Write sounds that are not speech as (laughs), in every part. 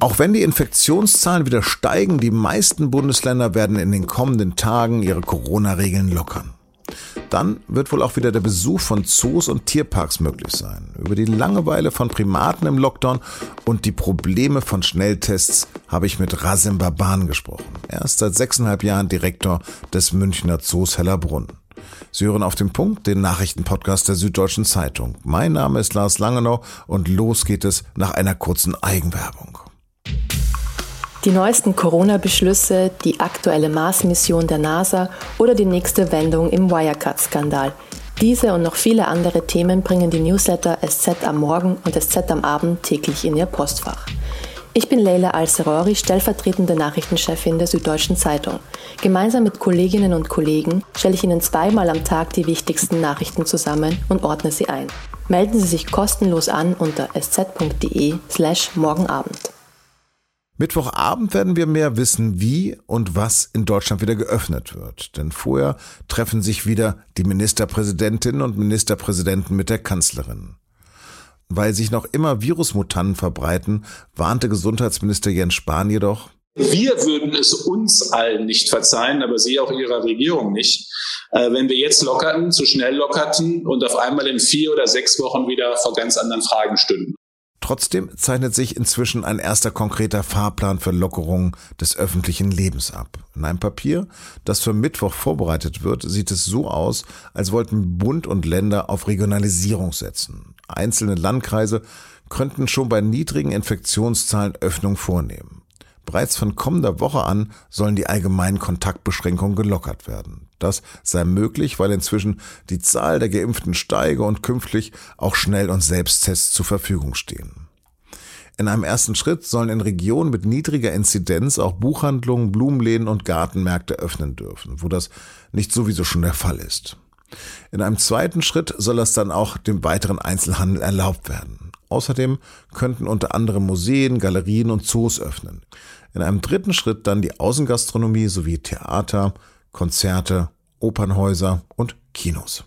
Auch wenn die Infektionszahlen wieder steigen, die meisten Bundesländer werden in den kommenden Tagen ihre Corona-Regeln lockern. Dann wird wohl auch wieder der Besuch von Zoos und Tierparks möglich sein. Über die Langeweile von Primaten im Lockdown und die Probleme von Schnelltests habe ich mit Rasim Baban gesprochen. Er ist seit sechseinhalb Jahren Direktor des Münchner Zoos Hellerbrunn. Sie hören auf den Punkt den Nachrichtenpodcast der Süddeutschen Zeitung. Mein Name ist Lars Langenau und los geht es nach einer kurzen Eigenwerbung. Die neuesten Corona-Beschlüsse, die aktuelle Mars-Mission der NASA oder die nächste Wendung im Wirecard-Skandal. Diese und noch viele andere Themen bringen die Newsletter SZ am Morgen und SZ am Abend täglich in ihr Postfach. Ich bin Leila Al-Serori, stellvertretende Nachrichtenchefin der Süddeutschen Zeitung. Gemeinsam mit Kolleginnen und Kollegen stelle ich Ihnen zweimal am Tag die wichtigsten Nachrichten zusammen und ordne sie ein. Melden Sie sich kostenlos an unter sz.de slash morgenabend. Mittwochabend werden wir mehr wissen, wie und was in Deutschland wieder geöffnet wird. Denn vorher treffen sich wieder die Ministerpräsidentinnen und Ministerpräsidenten mit der Kanzlerin. Weil sich noch immer Virusmutanten verbreiten, warnte Gesundheitsminister Jens Spahn jedoch, wir würden es uns allen nicht verzeihen, aber Sie auch Ihrer Regierung nicht, äh, wenn wir jetzt lockerten, zu schnell lockerten und auf einmal in vier oder sechs Wochen wieder vor ganz anderen Fragen stünden. Trotzdem zeichnet sich inzwischen ein erster konkreter Fahrplan für Lockerung des öffentlichen Lebens ab. In einem Papier, das für Mittwoch vorbereitet wird, sieht es so aus, als wollten Bund und Länder auf Regionalisierung setzen. Einzelne Landkreise könnten schon bei niedrigen Infektionszahlen Öffnung vornehmen. Bereits von kommender Woche an sollen die allgemeinen Kontaktbeschränkungen gelockert werden. Das sei möglich, weil inzwischen die Zahl der Geimpften steige und künftig auch Schnell- und Selbsttests zur Verfügung stehen. In einem ersten Schritt sollen in Regionen mit niedriger Inzidenz auch Buchhandlungen, Blumenläden und Gartenmärkte öffnen dürfen, wo das nicht sowieso schon der Fall ist. In einem zweiten Schritt soll das dann auch dem weiteren Einzelhandel erlaubt werden. Außerdem könnten unter anderem Museen, Galerien und Zoos öffnen. In einem dritten Schritt dann die Außengastronomie sowie Theater, Konzerte, Opernhäuser und Kinos.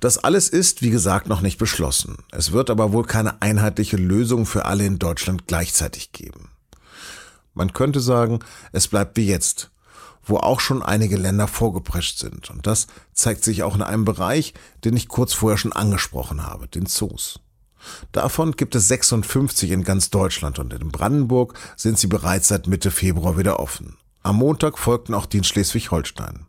Das alles ist, wie gesagt, noch nicht beschlossen. Es wird aber wohl keine einheitliche Lösung für alle in Deutschland gleichzeitig geben. Man könnte sagen, es bleibt wie jetzt, wo auch schon einige Länder vorgeprescht sind. Und das zeigt sich auch in einem Bereich, den ich kurz vorher schon angesprochen habe, den Zoos. Davon gibt es 56 in ganz Deutschland und in Brandenburg sind sie bereits seit Mitte Februar wieder offen. Am Montag folgten auch die in Schleswig-Holstein.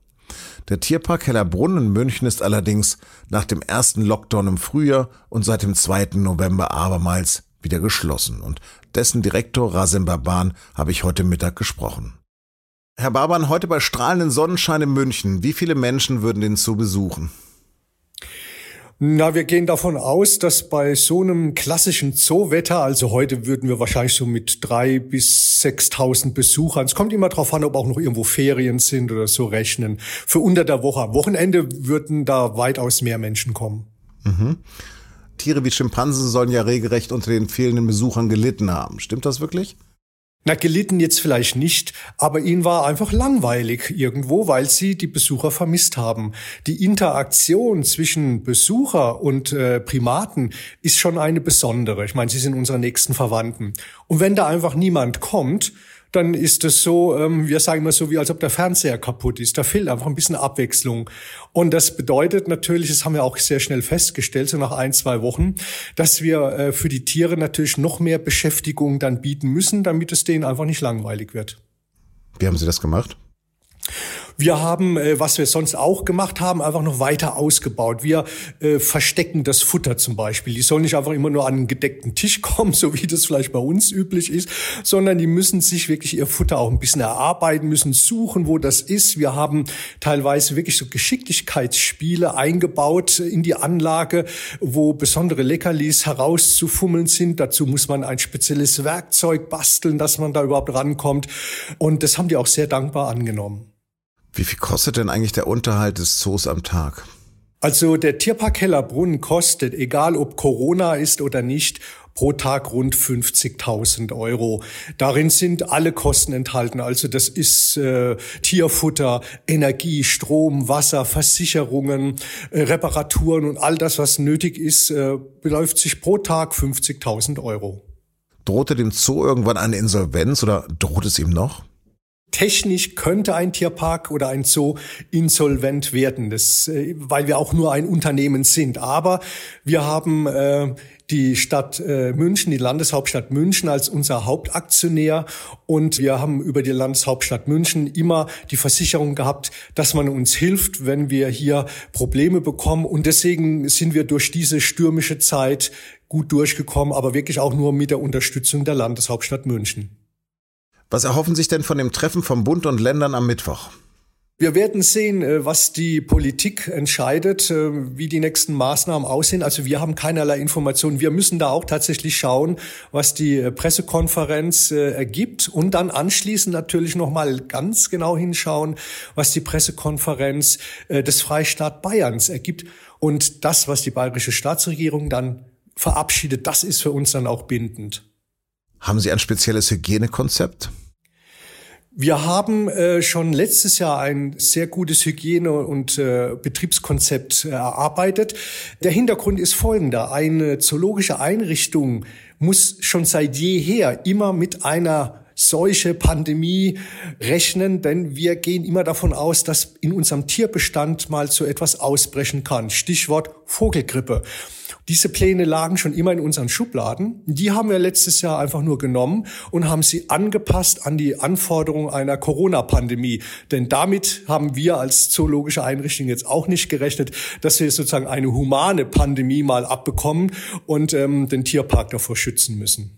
Der Tierpark Hellerbrunn in München ist allerdings nach dem ersten Lockdown im Frühjahr und seit dem 2. November abermals wieder geschlossen und dessen Direktor Rasim Baban habe ich heute Mittag gesprochen. Herr Baban, heute bei strahlenden Sonnenschein in München, wie viele Menschen würden den zu besuchen? Na, wir gehen davon aus, dass bei so einem klassischen Zoowetter, also heute würden wir wahrscheinlich so mit drei bis sechstausend Besuchern, es kommt immer darauf an, ob auch noch irgendwo Ferien sind oder so rechnen, für unter der Woche. Am Wochenende würden da weitaus mehr Menschen kommen. Mhm. Tiere wie Schimpansen sollen ja regelrecht unter den fehlenden Besuchern gelitten haben. Stimmt das wirklich? Na, gelitten jetzt vielleicht nicht, aber ihnen war einfach langweilig irgendwo, weil sie die Besucher vermisst haben. Die Interaktion zwischen Besucher und äh, Primaten ist schon eine besondere. Ich meine, sie sind unsere nächsten Verwandten. Und wenn da einfach niemand kommt, dann ist es so, ähm, wir sagen immer so, wie als ob der Fernseher kaputt ist. Da fehlt einfach ein bisschen Abwechslung. Und das bedeutet natürlich, das haben wir auch sehr schnell festgestellt, so nach ein, zwei Wochen, dass wir äh, für die Tiere natürlich noch mehr Beschäftigung dann bieten müssen, damit es denen einfach nicht langweilig wird. Wie haben Sie das gemacht? Wir haben, äh, was wir sonst auch gemacht haben, einfach noch weiter ausgebaut. Wir äh, verstecken das Futter zum Beispiel. Die sollen nicht einfach immer nur an einen gedeckten Tisch (laughs) kommen, so wie das vielleicht bei uns üblich ist, sondern die müssen sich wirklich ihr Futter auch ein bisschen erarbeiten, müssen suchen, wo das ist. Wir haben teilweise wirklich so Geschicklichkeitsspiele eingebaut in die Anlage, wo besondere Leckerlis herauszufummeln sind. Dazu muss man ein spezielles Werkzeug basteln, dass man da überhaupt rankommt. Und das haben die auch sehr dankbar angenommen. Wie viel kostet denn eigentlich der Unterhalt des Zoos am Tag? Also der Tierpark Hellerbrunn kostet, egal ob Corona ist oder nicht, pro Tag rund 50.000 Euro. Darin sind alle Kosten enthalten. Also das ist äh, Tierfutter, Energie, Strom, Wasser, Versicherungen, äh, Reparaturen und all das, was nötig ist, äh, beläuft sich pro Tag 50.000 Euro. Drohte dem Zoo irgendwann eine Insolvenz oder droht es ihm noch? Technisch könnte ein Tierpark oder ein Zoo insolvent werden, das, äh, weil wir auch nur ein Unternehmen sind. Aber wir haben äh, die Stadt äh, München, die Landeshauptstadt München als unser Hauptaktionär und wir haben über die Landeshauptstadt München immer die Versicherung gehabt, dass man uns hilft, wenn wir hier Probleme bekommen und deswegen sind wir durch diese stürmische Zeit gut durchgekommen, aber wirklich auch nur mit der Unterstützung der Landeshauptstadt München. Was erhoffen sich denn von dem Treffen von Bund und Ländern am Mittwoch? Wir werden sehen, äh, was die Politik entscheidet, äh, wie die nächsten Maßnahmen aussehen. Also wir haben keinerlei Informationen. Wir müssen da auch tatsächlich schauen, was die äh, Pressekonferenz ergibt und dann anschließend natürlich nochmal ganz genau hinschauen, was die Pressekonferenz des Freistaat Bayerns ergibt. Und das, was die bayerische Staatsregierung dann verabschiedet, das ist für uns dann auch bindend. Haben Sie ein spezielles Hygienekonzept? Wir haben äh, schon letztes Jahr ein sehr gutes Hygiene- und äh, Betriebskonzept äh, erarbeitet. Der Hintergrund ist folgender. Eine zoologische Einrichtung muss schon seit jeher immer mit einer solche Pandemie rechnen, denn wir gehen immer davon aus, dass in unserem Tierbestand mal so etwas ausbrechen kann. Stichwort Vogelgrippe. Diese Pläne lagen schon immer in unseren Schubladen. Die haben wir letztes Jahr einfach nur genommen und haben sie angepasst an die Anforderungen einer Corona-Pandemie. Denn damit haben wir als zoologische Einrichtung jetzt auch nicht gerechnet, dass wir sozusagen eine humane Pandemie mal abbekommen und ähm, den Tierpark davor schützen müssen.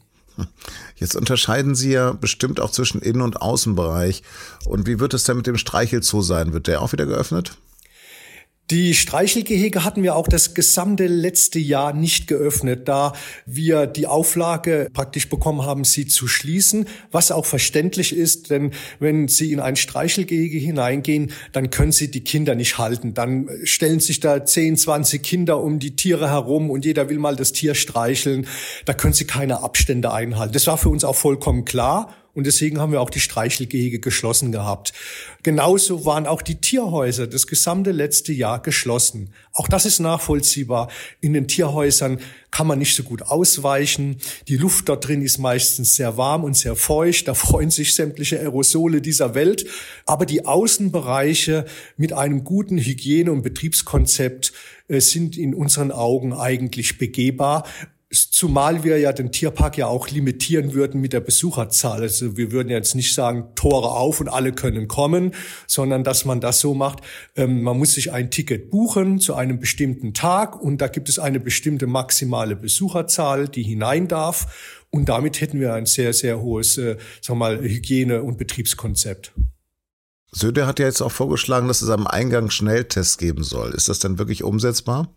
Jetzt unterscheiden Sie ja bestimmt auch zwischen Innen- und Außenbereich. Und wie wird es denn mit dem Streichelzoo sein? Wird der auch wieder geöffnet? Die Streichelgehege hatten wir auch das gesamte letzte Jahr nicht geöffnet, da wir die Auflage praktisch bekommen haben, sie zu schließen, was auch verständlich ist, denn wenn Sie in ein Streichelgehege hineingehen, dann können Sie die Kinder nicht halten. Dann stellen sich da 10, 20 Kinder um die Tiere herum und jeder will mal das Tier streicheln. Da können Sie keine Abstände einhalten. Das war für uns auch vollkommen klar und deswegen haben wir auch die Streichelgehege geschlossen gehabt. Genauso waren auch die Tierhäuser das gesamte letzte Jahr geschlossen. Auch das ist nachvollziehbar. In den Tierhäusern kann man nicht so gut ausweichen. Die Luft dort drin ist meistens sehr warm und sehr feucht. Da freuen sich sämtliche Aerosole dieser Welt. Aber die Außenbereiche mit einem guten Hygiene- und Betriebskonzept äh, sind in unseren Augen eigentlich begehbar. Zumal wir ja den Tierpark ja auch limitieren würden mit der Besucherzahl. Also wir würden jetzt nicht sagen, Tore auf und alle können kommen, sondern dass man das so macht, ähm, man muss sich ein Ticket buchen zu einem bestimmten Tag und da gibt es eine bestimmte maximale Besucherzahl, die hinein darf. Und damit hätten wir ein sehr, sehr hohes, äh, sagen wir mal, Hygiene- und Betriebskonzept. Söder hat ja jetzt auch vorgeschlagen, dass es am Eingang Schnelltests geben soll. Ist das denn wirklich umsetzbar?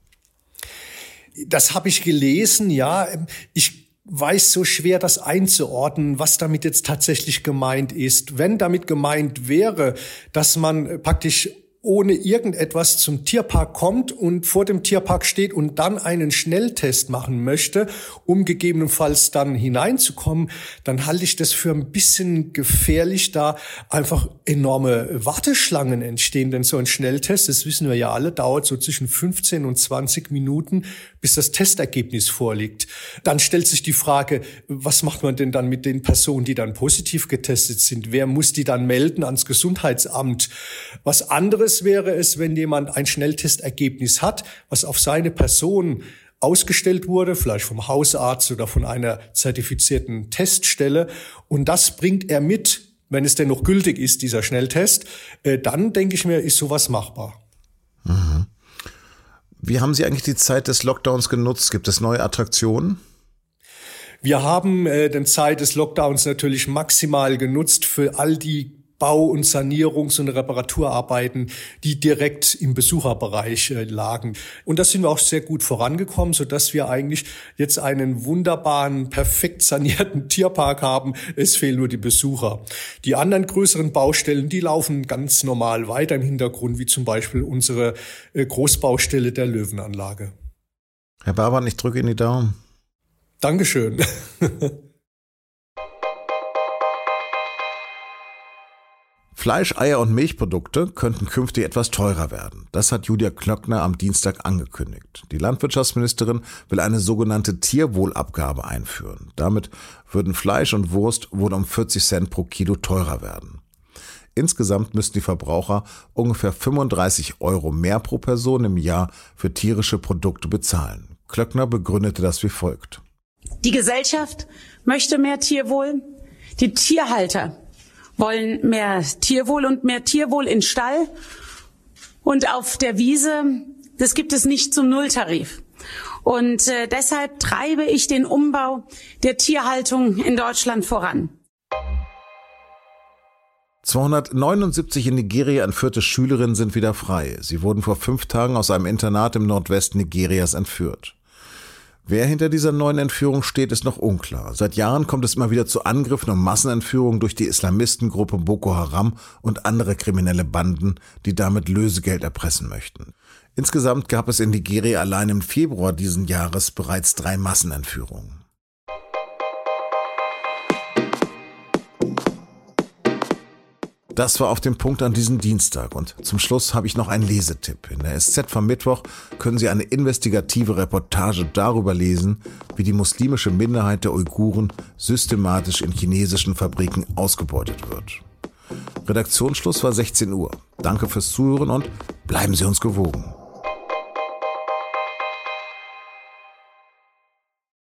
Das habe ich gelesen, ja. Ich weiß so schwer, das einzuordnen, was damit jetzt tatsächlich gemeint ist. Wenn damit gemeint wäre, dass man praktisch ohne irgendetwas zum Tierpark kommt und vor dem Tierpark steht und dann einen Schnelltest machen möchte, um gegebenenfalls dann hineinzukommen, dann halte ich das für ein bisschen gefährlich, da einfach enorme Warteschlangen entstehen. Denn so ein Schnelltest, das wissen wir ja alle, dauert so zwischen 15 und 20 Minuten, bis das Testergebnis vorliegt. Dann stellt sich die Frage, was macht man denn dann mit den Personen, die dann positiv getestet sind? Wer muss die dann melden ans Gesundheitsamt? Was anderes wäre es, wenn jemand ein Schnelltestergebnis hat, was auf seine Person ausgestellt wurde, vielleicht vom Hausarzt oder von einer zertifizierten Teststelle. Und das bringt er mit, wenn es denn noch gültig ist, dieser Schnelltest. Äh, dann denke ich mir, ist sowas machbar. Mhm. Wie haben Sie eigentlich die Zeit des Lockdowns genutzt? Gibt es neue Attraktionen? Wir haben äh, den Zeit des Lockdowns natürlich maximal genutzt für all die Bau- und Sanierungs- und Reparaturarbeiten, die direkt im Besucherbereich äh, lagen. Und da sind wir auch sehr gut vorangekommen, so dass wir eigentlich jetzt einen wunderbaren, perfekt sanierten (laughs) Tierpark haben. Es fehlen nur die Besucher. Die anderen größeren Baustellen, die laufen ganz normal weiter im Hintergrund, wie zum Beispiel unsere äh, Großbaustelle der Löwenanlage. Herr Barban, ich drücke Ihnen die Daumen. (laughs) Fleisch, Eier und Milchprodukte könnten künftig etwas teurer werden. Das hat Julia Klöckner am Dienstag angekündigt. Die Landwirtschaftsministerin will eine sogenannte Tierwohlabgabe einführen. Damit würden Fleisch und Wurst wohl um 40 Cent pro Kilo teurer werden. Insgesamt müssten die Verbraucher ungefähr 35 Euro mehr pro Person im Jahr für tierische Produkte bezahlen. Klöckner begründete das wie folgt. Die Gesellschaft möchte mehr Tierwohl. Die Tierhalter wollen mehr Tierwohl und mehr Tierwohl in Stall und auf der Wiese. Das gibt es nicht zum Nulltarif. Und äh, deshalb treibe ich den Umbau der Tierhaltung in Deutschland voran. 279 in Nigeria entführte Schülerinnen sind wieder frei. Sie wurden vor fünf Tagen aus einem Internat im Nordwesten Nigerias entführt. Wer hinter dieser neuen Entführung steht, ist noch unklar. Seit Jahren kommt es immer wieder zu Angriffen und Massenentführungen durch die Islamistengruppe Boko Haram und andere kriminelle Banden, die damit Lösegeld erpressen möchten. Insgesamt gab es in Nigeria allein im Februar diesen Jahres bereits drei Massenentführungen. Das war auf dem Punkt an diesem Dienstag. Und zum Schluss habe ich noch einen Lesetipp. In der SZ vom Mittwoch können Sie eine investigative Reportage darüber lesen, wie die muslimische Minderheit der Uiguren systematisch in chinesischen Fabriken ausgebeutet wird. Redaktionsschluss war 16 Uhr. Danke fürs Zuhören und bleiben Sie uns gewogen.